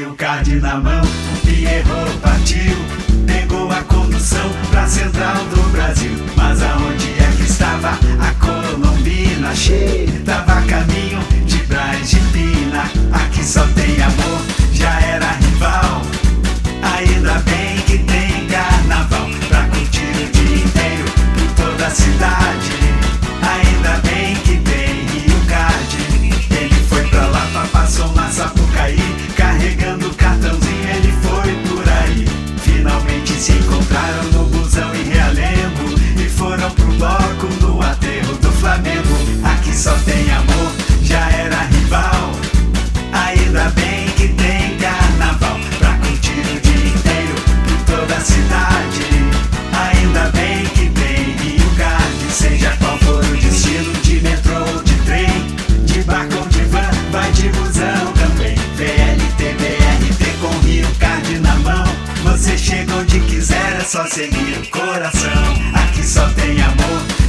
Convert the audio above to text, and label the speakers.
Speaker 1: o card na mão. Pierrot partiu, pegou a condução pra central do Brasil. Mas aonde é que estava a Colombina cheia? só seguir o coração. Aqui só tem amor.